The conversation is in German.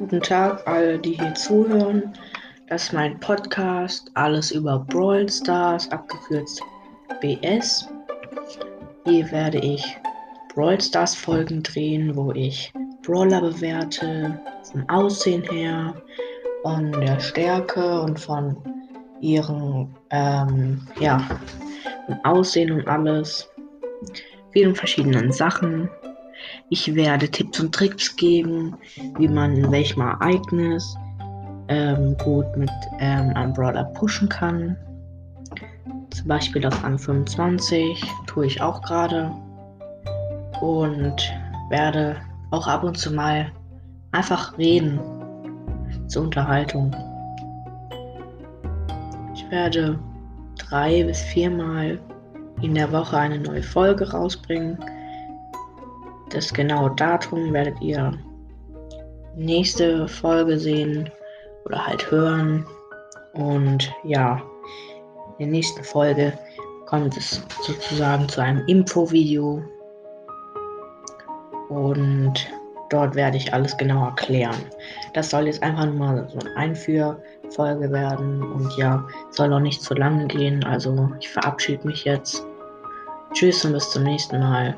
Guten Tag, alle, die hier zuhören. Das ist mein Podcast, alles über Brawl Stars, abgekürzt BS. Hier werde ich Brawl Stars Folgen drehen, wo ich Brawler bewerte, vom Aussehen her, von der Stärke und von ihren, ähm, ja, vom Aussehen und alles. Vielen verschiedenen Sachen. Ich werde Tipps und Tricks geben, wie man in welchem Ereignis ähm, gut mit ähm, einem Brawler pushen kann. Zum Beispiel auf Rang 25 tue ich auch gerade. Und werde auch ab und zu mal einfach reden zur Unterhaltung. Ich werde drei bis viermal in der Woche eine neue Folge rausbringen. Das genaue Datum werdet ihr nächste Folge sehen oder halt hören. Und ja, in der nächsten Folge kommt es sozusagen zu einem Info-Video. Und dort werde ich alles genau erklären. Das soll jetzt einfach nur mal so eine Einführfolge werden. Und ja, soll noch nicht zu lange gehen. Also ich verabschiede mich jetzt. Tschüss und bis zum nächsten Mal.